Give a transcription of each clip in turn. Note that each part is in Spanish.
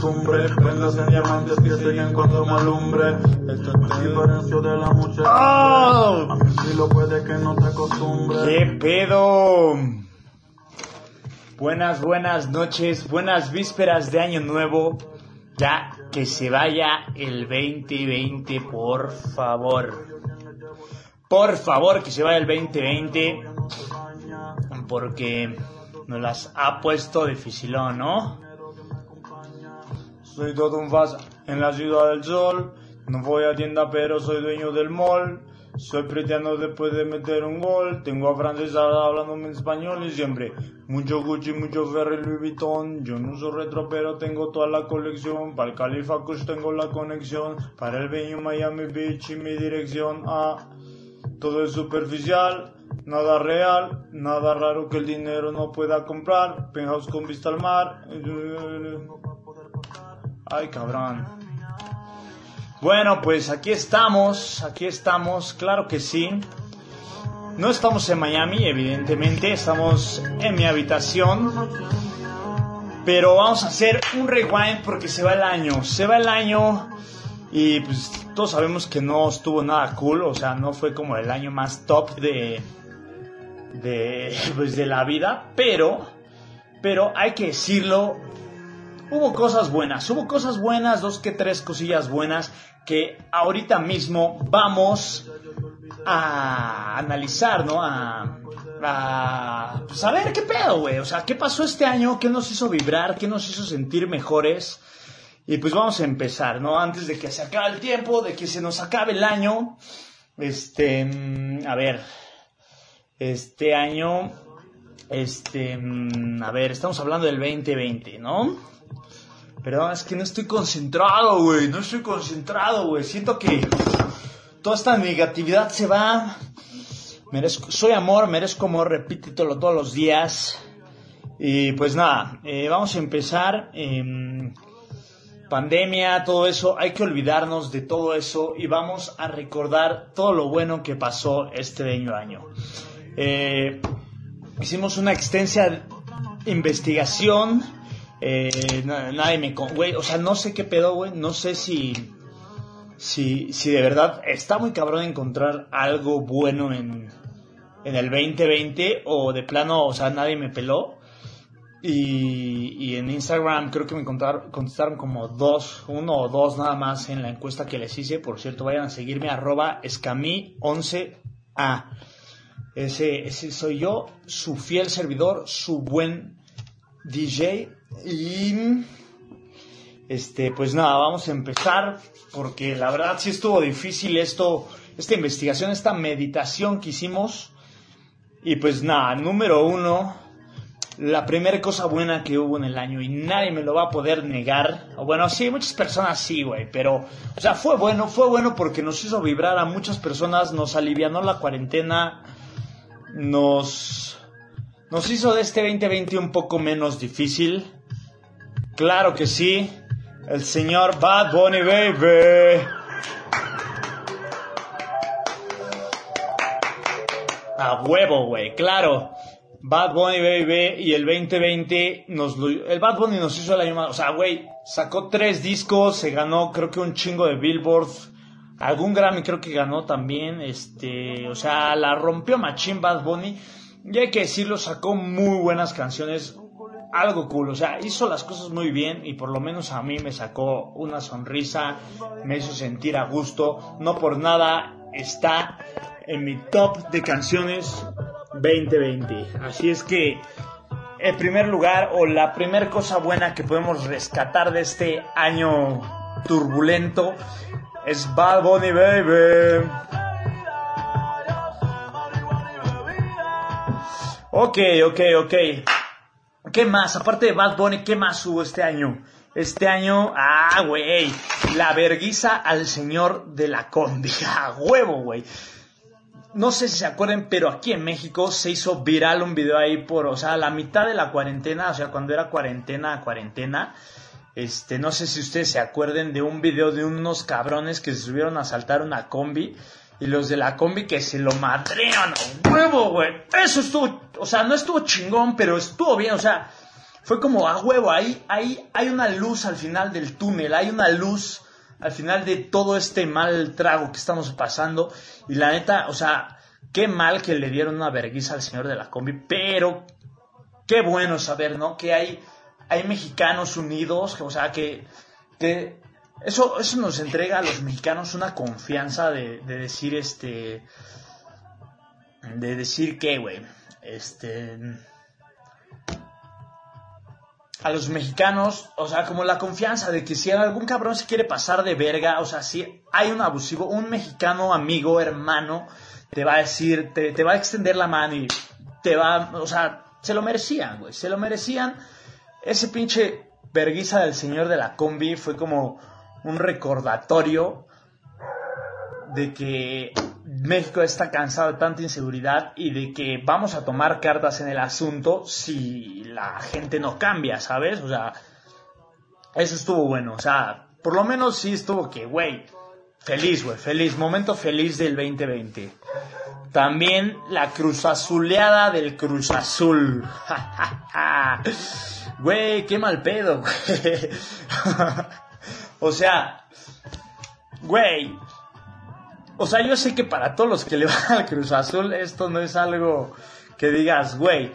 costumbre. Prendas en diamantes que siguen cuando me alumbre. Esto te diferencio de la muchacha. ¡Oh! A mí sí lo puede que no te acostumbre. ¿Qué pedo? Buenas, buenas noches, buenas vísperas de Año Nuevo. Ya que se vaya el 2020, por favor. Por favor, que se vaya el 2020. Porque nos las ha puesto dificilón, ¿no? Soy todo un fasa en la ciudad del sol. No voy a tienda, pero soy dueño del mall. Soy pretiano después de meter un gol. Tengo a francesa hablando en español y siempre. Mucho Gucci, mucho Ferry Louis Vuitton. Yo no soy retro, pero tengo toda la colección. Para el Califa Kush tengo la conexión. Para el Venue Miami Beach y mi dirección. Ah, todo es superficial. Nada real, nada raro que el dinero no pueda comprar. Penthouse con vista al mar. Ay, cabrón. Bueno, pues aquí estamos, aquí estamos, claro que sí. No estamos en Miami, evidentemente, estamos en mi habitación. Pero vamos a hacer un rewind porque se va el año, se va el año y pues todos sabemos que no estuvo nada cool, o sea, no fue como el año más top de de pues de la vida, pero pero hay que decirlo, hubo cosas buenas, hubo cosas buenas, dos que tres cosillas buenas que ahorita mismo vamos a analizar, ¿no? A, a pues qué pedo, güey. O sea, ¿qué pasó este año? ¿Qué nos hizo vibrar? ¿Qué nos hizo sentir mejores? Y pues vamos a empezar, ¿no? Antes de que se acabe el tiempo, de que se nos acabe el año. Este, mm, a ver, este año, este, mm, a ver, estamos hablando del 2020, ¿no? Pero es que no estoy concentrado, güey. No estoy concentrado, güey. Siento que toda esta negatividad se va. Merezco, soy amor, merezco amor, repítelo todos los días. Y pues nada, eh, vamos a empezar. em, pandemia, todo eso. Hay que olvidarnos de todo eso y vamos a recordar todo lo bueno que pasó este bello año. Eh, hicimos una extensa investigación. Eh, na- nadie me... Güey, o sea, no sé qué pedo, güey. No sé si... Si, si de verdad está muy cabrón encontrar algo bueno en, en el 2020 o de plano, o sea, nadie me peló. Y, y en Instagram creo que me contaron- contestaron como dos, uno o dos nada más en la encuesta que les hice. Por cierto, vayan a seguirme arroba escami11a. Ese, ese soy yo, su fiel servidor, su buen DJ. Y este, pues nada, vamos a empezar porque la verdad sí estuvo difícil esto, esta investigación, esta meditación que hicimos. Y pues nada, número uno, la primera cosa buena que hubo en el año y nadie me lo va a poder negar. Bueno, sí, muchas personas sí, güey, pero, o sea, fue bueno, fue bueno porque nos hizo vibrar a muchas personas, nos alivianó la cuarentena, nos, nos hizo de este 2020 un poco menos difícil. Claro que sí, el señor Bad Bunny Baby. A huevo, güey, claro. Bad Bunny Baby y el 2020 nos lo- el Bad Bunny nos hizo año más, o sea, güey, sacó tres discos, se ganó creo que un chingo de Billboard, algún Grammy creo que ganó también, este, o sea, la rompió machín Bad Bunny y hay que decirlo, sacó muy buenas canciones, algo cool, o sea, hizo las cosas muy bien y por lo menos a mí me sacó una sonrisa, me hizo sentir a gusto, no por nada está en mi top de canciones 2020. Así es que el primer lugar o la primera cosa buena que podemos rescatar de este año turbulento es Bad Bunny Baby. Ok, ok, ok. ¿Qué más? Aparte de Bad Bunny, ¿qué más hubo este año? Este año, ah, güey, la verguiza al señor de la combi. A huevo, güey. No sé si se acuerdan, pero aquí en México se hizo viral un video ahí por, o sea, la mitad de la cuarentena, o sea, cuando era cuarentena, cuarentena. Este, no sé si ustedes se acuerden de un video de unos cabrones que se subieron a saltar una combi y los de la combi que se lo madrean a Eso estuvo, o sea, no estuvo chingón, pero estuvo bien, o sea, fue como a huevo, ahí, ahí hay una luz al final del túnel, hay una luz al final de todo este mal trago que estamos pasando. Y la neta, o sea, qué mal que le dieron una vergüenza al señor de la combi, pero qué bueno saber, ¿no? Que hay, hay mexicanos unidos, o sea, que, eso, eso nos entrega a los mexicanos una confianza de decir, este, de decir que, güey, este a los mexicanos, o sea, como la confianza de que si algún cabrón se quiere pasar de verga, o sea, si hay un abusivo, un mexicano amigo, hermano, te va a decir, te, va a extender la mano y te va, o sea, se lo merecían, güey, se lo merecían. Ese pinche verguiza del señor de la combi fue como un recordatorio de que México está cansado de tanta inseguridad y de que vamos a tomar cartas en el asunto si la gente no cambia, ¿sabes? O sea, eso estuvo bueno. O sea, por lo menos sí estuvo que, güey, feliz, güey, feliz, momento feliz del 2020. También la cruz azuleada del Cruz Azul. Güey, qué mal pedo, o sea, güey, o sea, yo sé que para todos los que le van al Cruz Azul, esto no es algo que digas, güey,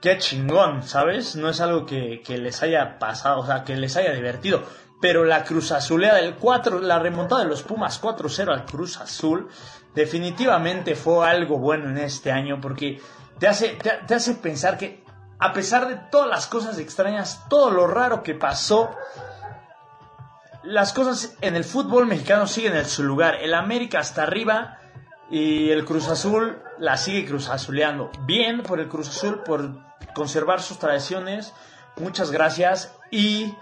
qué chingón, ¿sabes? No es algo que, les haya pasado, o sea, que les haya divertido. Pero la Cruz Azulea del 4, la remontada de los Pumas 4-0 al Cruz Azul, definitivamente fue algo bueno en este año porque te hace, te hace pensar que a pesar de todas las cosas extrañas, todo lo raro que pasó, las cosas en el fútbol mexicano siguen en su lugar. El América está arriba y el Cruz Azul la sigue Cruz Azuleando. Bien por el Cruz Azul por conservar sus tradiciones. Muchas gracias. Y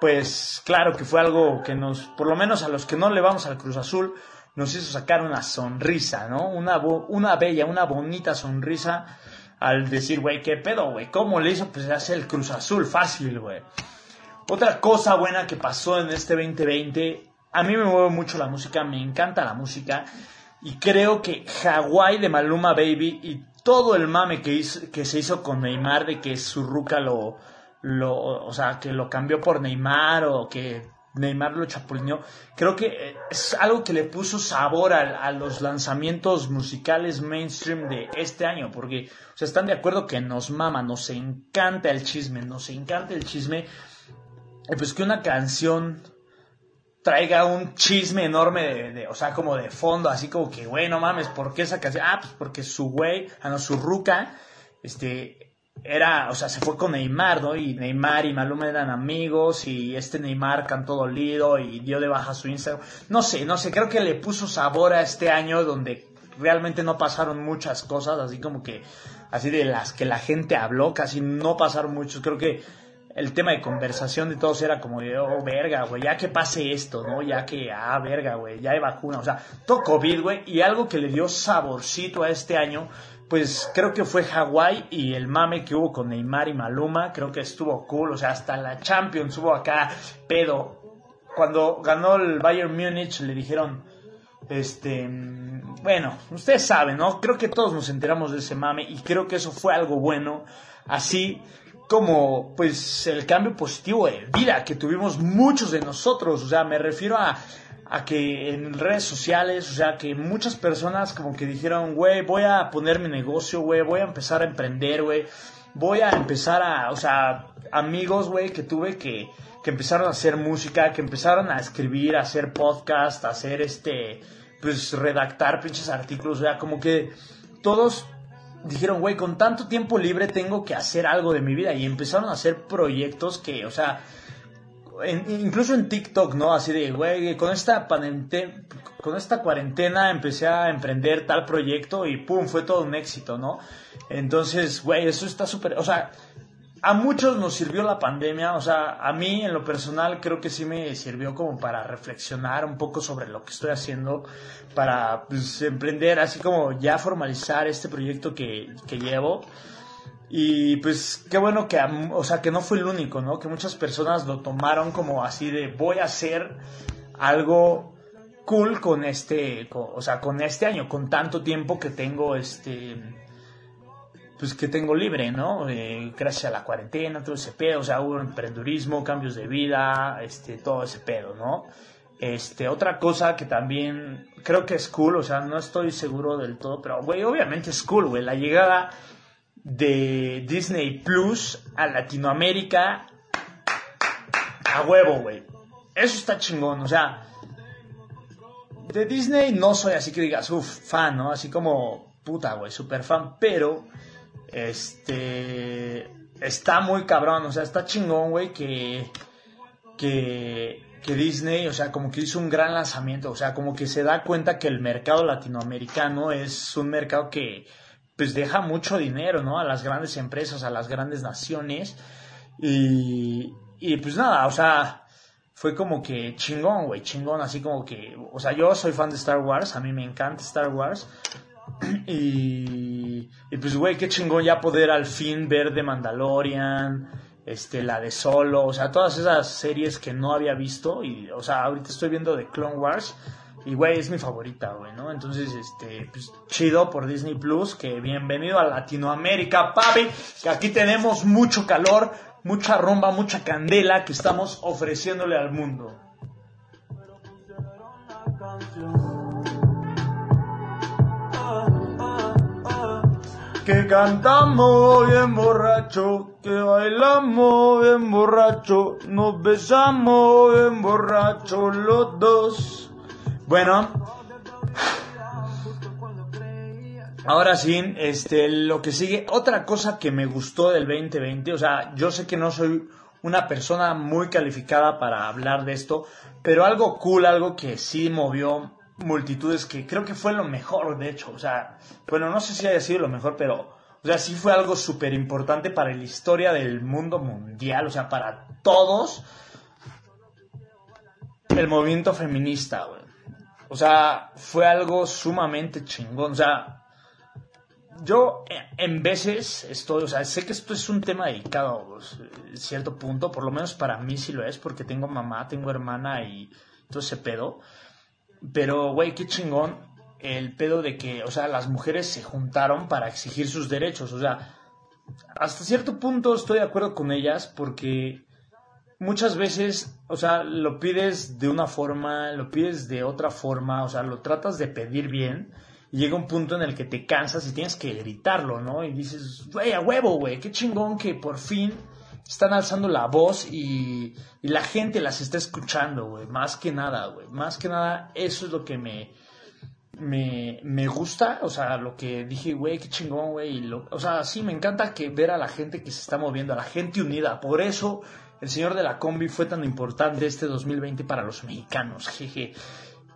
pues claro que fue algo que nos, por lo menos a los que no le vamos al Cruz Azul, nos hizo sacar una sonrisa, ¿no? Una, una bella, una bonita sonrisa al decir, güey, ¿qué pedo, güey? ¿Cómo le hizo? Pues hace el Cruz Azul, fácil, güey. Otra cosa buena que pasó en este 2020, a mí me mueve mucho la música, me encanta la música y creo que Hawaii de Maluma Baby y todo el mame que, que se hizo con Neymar de que su ruca lo, o sea, que lo cambió por Neymar o que Neymar lo chapulineó, creo que es algo que le puso sabor a, los lanzamientos musicales mainstream de este año, porque, o están de acuerdo que nos mama, nos encanta el chisme, nos encanta el chisme pues que una canción traiga un chisme enorme de, o sea, como de fondo, así como que, güey, no mames, ¿por qué esa canción? Ah, pues porque su güey, ah, no, su ruca, este, era, o sea, se fue con Neymar, ¿no? Y Neymar y Maluma eran amigos y este Neymar cantó dolido y dio de baja su Instagram. No sé, no sé, creo que le puso sabor a este año donde realmente no pasaron muchas cosas, así como que, así de las que la gente habló, casi no pasaron muchos. Creo que el tema de conversación de todos era como oh, verga, güey, ya que pase esto, ¿no? Ya que, ah, verga, güey, ya hay vacuna, o sea, todo COVID, güey, y algo que le dio saborcito a este año, pues creo que fue Hawái y el mame que hubo con Neymar y Maluma, creo que estuvo cool, o sea, hasta la Champions hubo acá pedo. Cuando ganó el Bayern Múnich le dijeron, este, bueno, ustedes saben, ¿no? Creo que todos nos enteramos de ese mame y creo que eso fue algo bueno. Así como pues el cambio positivo de vida que tuvimos muchos de nosotros, o sea, me refiero a, a que en redes sociales, o sea, que muchas personas como que dijeron, güey, voy a poner mi negocio, güey, voy a empezar a emprender, güey, voy a empezar a, o sea, amigos, güey, que tuve que, que empezaron a hacer música, que empezaron a escribir, a hacer podcast, a hacer este, pues redactar pinches artículos, o sea, como que todos dijeron, güey, con tanto tiempo libre tengo que hacer algo de mi vida. Y empezaron a hacer proyectos que, o sea, incluso en TikTok, ¿no? Así de, güey, con esta, con esta cuarentena empecé a emprender tal proyecto y pum, fue todo un éxito, ¿no? Entonces, güey, eso está súper, o sea, a muchos nos sirvió la pandemia, o sea, a mí en lo personal creo que sí me sirvió como para reflexionar un poco sobre lo que estoy haciendo, para pues, emprender, así como ya formalizar este proyecto que, que llevo. Y pues qué bueno que, o sea, que no fue el único, ¿no? Que muchas personas lo tomaron como así de voy a hacer algo cool con este, o sea, con este año, con tanto tiempo que tengo este pues que tengo libre, ¿no? Eh, gracias a la cuarentena, todo ese pedo, o sea, hubo emprendurismo, cambios de vida, este, todo ese pedo, ¿no? Este, otra cosa que también creo que es cool, o sea, no estoy seguro del todo, pero, güey, obviamente es cool, güey, la llegada de Disney Plus a Latinoamérica a huevo, güey. Eso está chingón, o sea, de Disney no soy así que digas, uff, fan, ¿no? Así como, puta, güey, super fan, pero, este, está muy cabrón, o sea, está chingón, güey, que, que, que Disney, o sea, como que hizo un gran lanzamiento, o sea, como que se da cuenta que el mercado latinoamericano es un mercado que pues deja mucho dinero, ¿no? A las grandes empresas, a las grandes naciones. Y, y pues nada, o sea, fue como que chingón, güey, chingón, así como que, o sea, yo soy fan de Star Wars, a mí me encanta Star Wars. Y, y pues, güey, qué chingón ya poder al fin ver The Mandalorian, este, la de Solo, o sea, todas esas series que no había visto y, o sea, ahorita estoy viendo The Clone Wars y, güey, es mi favorita, güey, ¿no? Entonces, este, pues, chido por Disney Plus, que bienvenido a Latinoamérica, papi, que aquí tenemos mucho calor, mucha rumba, mucha candela que estamos ofreciéndole al mundo. Que cantamos bien borracho, que bailamos bien borracho, nos besamos bien borracho los dos. Bueno, ahora sí, este, lo que sigue, otra cosa que me gustó del 2020, o sea, yo sé que no soy una persona muy calificada para hablar de esto, pero algo cool, algo que sí movió multitudes que creo que fue lo mejor, de hecho. O sea, bueno, no sé si haya sido lo mejor, pero, o sea, sí fue algo súper importante para la historia del mundo mundial, o sea, para todos. El movimiento feminista. O sea, fue algo sumamente chingón. O sea, yo en veces estoy, o sea, sé que esto es un tema delicado, pues, cierto punto, por lo menos para mí sí lo es, porque tengo mamá, tengo hermana y todo ese pedo. Pero, güey, qué chingón el pedo de que, o sea, las mujeres se juntaron para exigir sus derechos. O sea, hasta cierto punto estoy de acuerdo con ellas porque muchas veces, o sea, lo pides de una forma, lo pides de otra forma, o sea, lo tratas de pedir bien. Y llega un punto en el que te cansas y tienes que gritarlo, ¿no? Y dices, güey, a huevo, güey, qué chingón que por fin están alzando la voz y, la gente las está escuchando, güey. Más que nada, güey. Más que nada, eso es lo que me, me, me gusta. O sea, lo que dije, güey, qué chingón, güey. O sea, sí, me encanta que ver a la gente que se está moviendo, a la gente unida. Por eso el señor de la combi fue tan importante este 2020 para los mexicanos, jeje.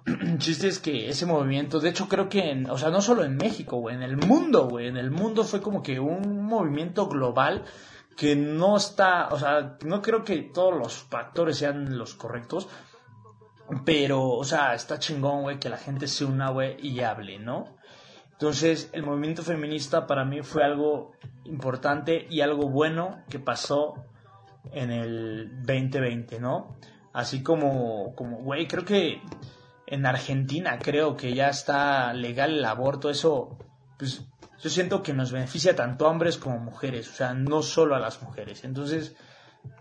chiste es que ese movimiento, de hecho creo que, en, o sea, no solo en México, güey, en el mundo, güey, en el mundo fue como que un movimiento global que no está, o sea, no creo que todos los factores sean los correctos, pero, o sea, está chingón, güey, que la gente se una, güey, y hable, ¿no? Entonces, el movimiento feminista para mí fue algo importante y algo bueno que pasó en el 2020, ¿no? Así como, como, güey, creo que en Argentina creo que ya está legal el aborto, eso, pues, yo siento que nos beneficia tanto a hombres como mujeres, o sea, no solo a las mujeres. Entonces,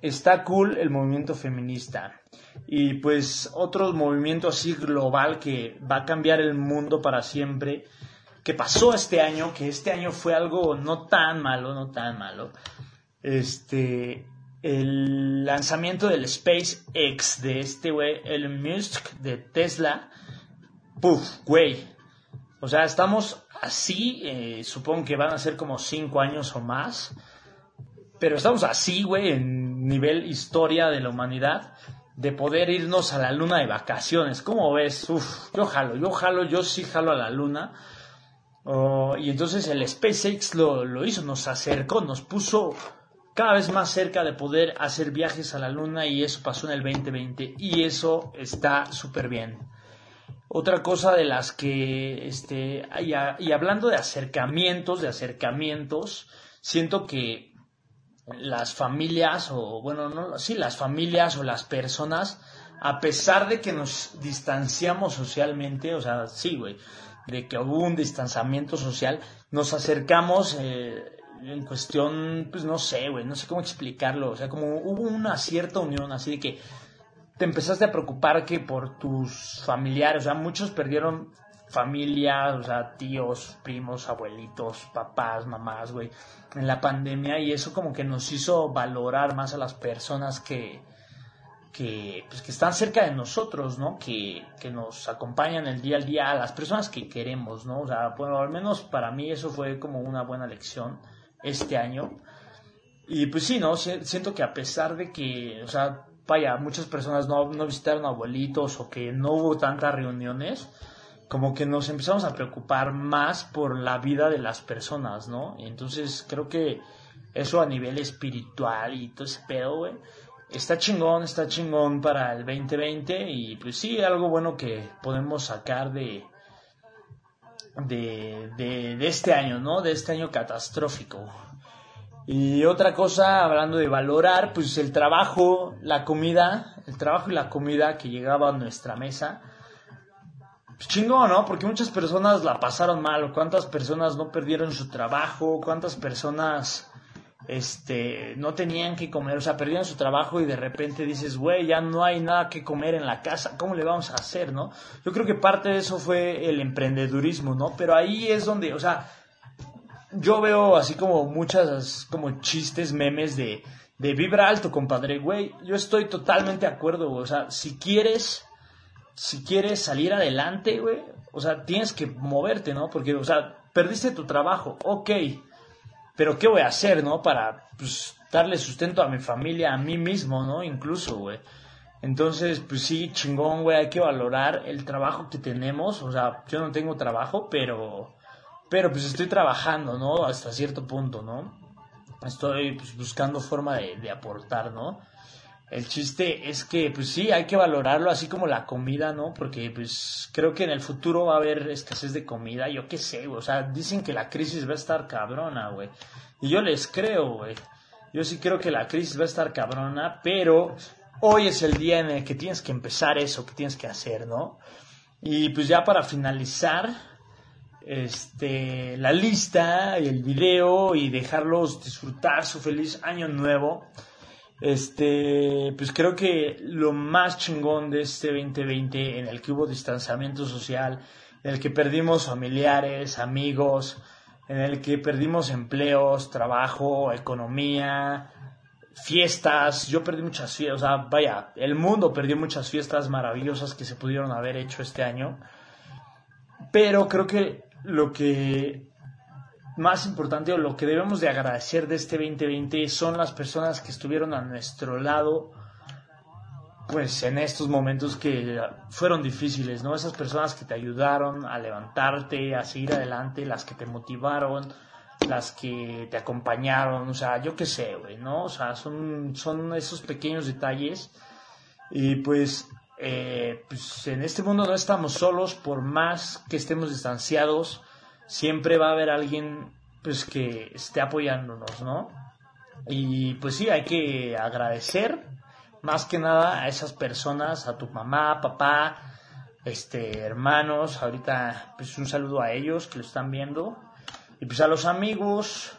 está cool el movimiento feminista. Y pues otro movimiento así global que va a cambiar el mundo para siempre, que pasó este año, que este año fue algo no tan malo, no tan malo. Este, el lanzamiento del SpaceX de este güey, el Musk de Tesla. Puf, güey. O sea, estamos así, eh, supongo que van a ser como cinco años o más. Pero estamos así, güey, en nivel historia de la humanidad, de poder irnos a la luna de vacaciones. ¿Cómo ves? Uf, yo jalo, yo jalo, yo sí jalo a la luna. Oh, y entonces el SpaceX lo, lo hizo, nos acercó, nos puso cada vez más cerca de poder hacer viajes a la luna y eso pasó en el 2020 y eso está súper bien. Otra cosa de las que, este, y, hablando de acercamientos, de acercamientos, siento que las familias, o bueno, no, sí, las familias o las personas, a pesar de que nos distanciamos socialmente, o sea, sí, güey, de que hubo un distanciamiento social, nos acercamos eh, en cuestión, pues no sé, güey, no sé cómo explicarlo. O sea, como hubo una cierta unión, así de que te empezaste a preocupar que por tus familiares, o sea, muchos perdieron familia, o sea, tíos, primos, abuelitos, papás, mamás, güey, en la pandemia y eso como que nos hizo valorar más a las personas que, que, pues, que están cerca de nosotros, ¿no? Que, que nos acompañan el día al día, a las personas que queremos, ¿no? O sea, bueno, al menos para mí eso fue como una buena lección este año. Y pues sí, ¿no? Siento que a pesar de que, o sea, vaya, muchas personas no, no visitaron abuelitos o que no hubo tantas reuniones, como que nos empezamos a preocupar más por la vida de las personas, ¿no? entonces creo que eso a nivel espiritual y todo ese pedo, güey, está chingón, está chingón para el 2020 y pues sí, algo bueno que podemos sacar de, de, de, de este año, ¿no? De este año catastrófico. Y otra cosa, hablando de valorar, pues el trabajo, la comida, el trabajo y la comida que llegaba a nuestra mesa, pues chingón, ¿no? Porque muchas personas la pasaron mal, cuántas personas no perdieron su trabajo, cuántas personas este no tenían que comer, o sea, perdieron su trabajo y de repente dices, güey, ya no hay nada que comer en la casa, ¿cómo le vamos a hacer, no? Yo creo que parte de eso fue el emprendedurismo, ¿no? Pero ahí es donde, o sea, yo veo así como muchas como chistes, memes de de vibra alto, compadre, güey, yo estoy totalmente de acuerdo, o sea, si quieres si quieres salir adelante, güey, o sea, tienes que moverte, ¿no? Porque, o sea, perdiste tu trabajo, ok, pero ¿qué voy a hacer, no? Para, pues, darle sustento a mi familia, a mí mismo, ¿no? Incluso, güey. Entonces, pues sí, chingón, güey, hay que valorar el trabajo que tenemos, o sea, yo no tengo trabajo, pero, pero pues estoy trabajando, ¿no? Hasta cierto punto, ¿no? Estoy pues, buscando forma de, de aportar, ¿no? El chiste es que, pues sí, hay que valorarlo así como la comida, ¿no? Porque, pues, creo que en el futuro va a haber escasez de comida, yo qué sé, güey. O sea, dicen que la crisis va a estar cabrona, güey. Y yo les creo, güey. Yo sí creo que la crisis va a estar cabrona, pero hoy es el día en el que tienes que empezar eso, que tienes que hacer, ¿no? Y pues ya para finalizar, este, la lista y el video y dejarlos disfrutar su feliz año nuevo. Este, pues creo que lo más chingón de este 2020 en el que hubo distanciamiento social, en el que perdimos familiares, amigos, en el que perdimos empleos, trabajo, economía, fiestas, yo perdí muchas fiestas, o sea, vaya, el mundo perdió muchas fiestas maravillosas que se pudieron haber hecho este año, pero creo que lo que más importante o lo que debemos de agradecer de este 2020 son las personas que estuvieron a nuestro lado pues en estos momentos que fueron difíciles, ¿no? Esas personas que te ayudaron a levantarte, a seguir adelante, las que te motivaron, las que te acompañaron, o sea, yo qué sé, güey, ¿no? O sea, son, son esos pequeños detalles y pues, eh, pues en este mundo no estamos solos, por más que estemos distanciados, siempre va a haber alguien pues que esté apoyándonos, ¿no? Y pues sí, hay que agradecer más que nada a esas personas, a tu mamá, papá, este, hermanos, ahorita pues un saludo a ellos que lo están viendo, y pues a los amigos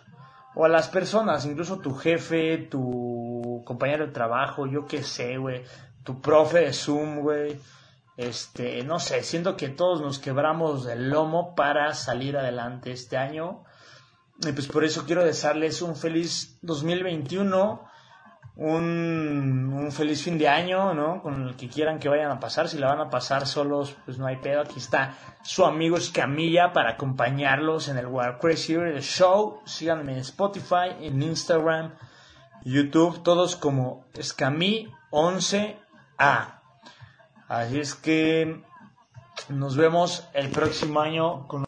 o a las personas, incluso tu jefe, tu compañero de trabajo, yo qué sé, güey, tu profe de Zoom, güey, este, no sé, siento que todos nos quebramos el lomo para salir adelante este año. Y pues por eso quiero desearles un feliz 2021, un, feliz fin de año, ¿no? Con el que quieran que vayan a pasar. Si la van a pasar solos, pues no hay pedo. Aquí está su amigo Escamilla para acompañarlos en el War Crazy Show. Síganme en Spotify, en Instagram, YouTube, todos como Escamí11A. Así es que nos vemos el próximo año con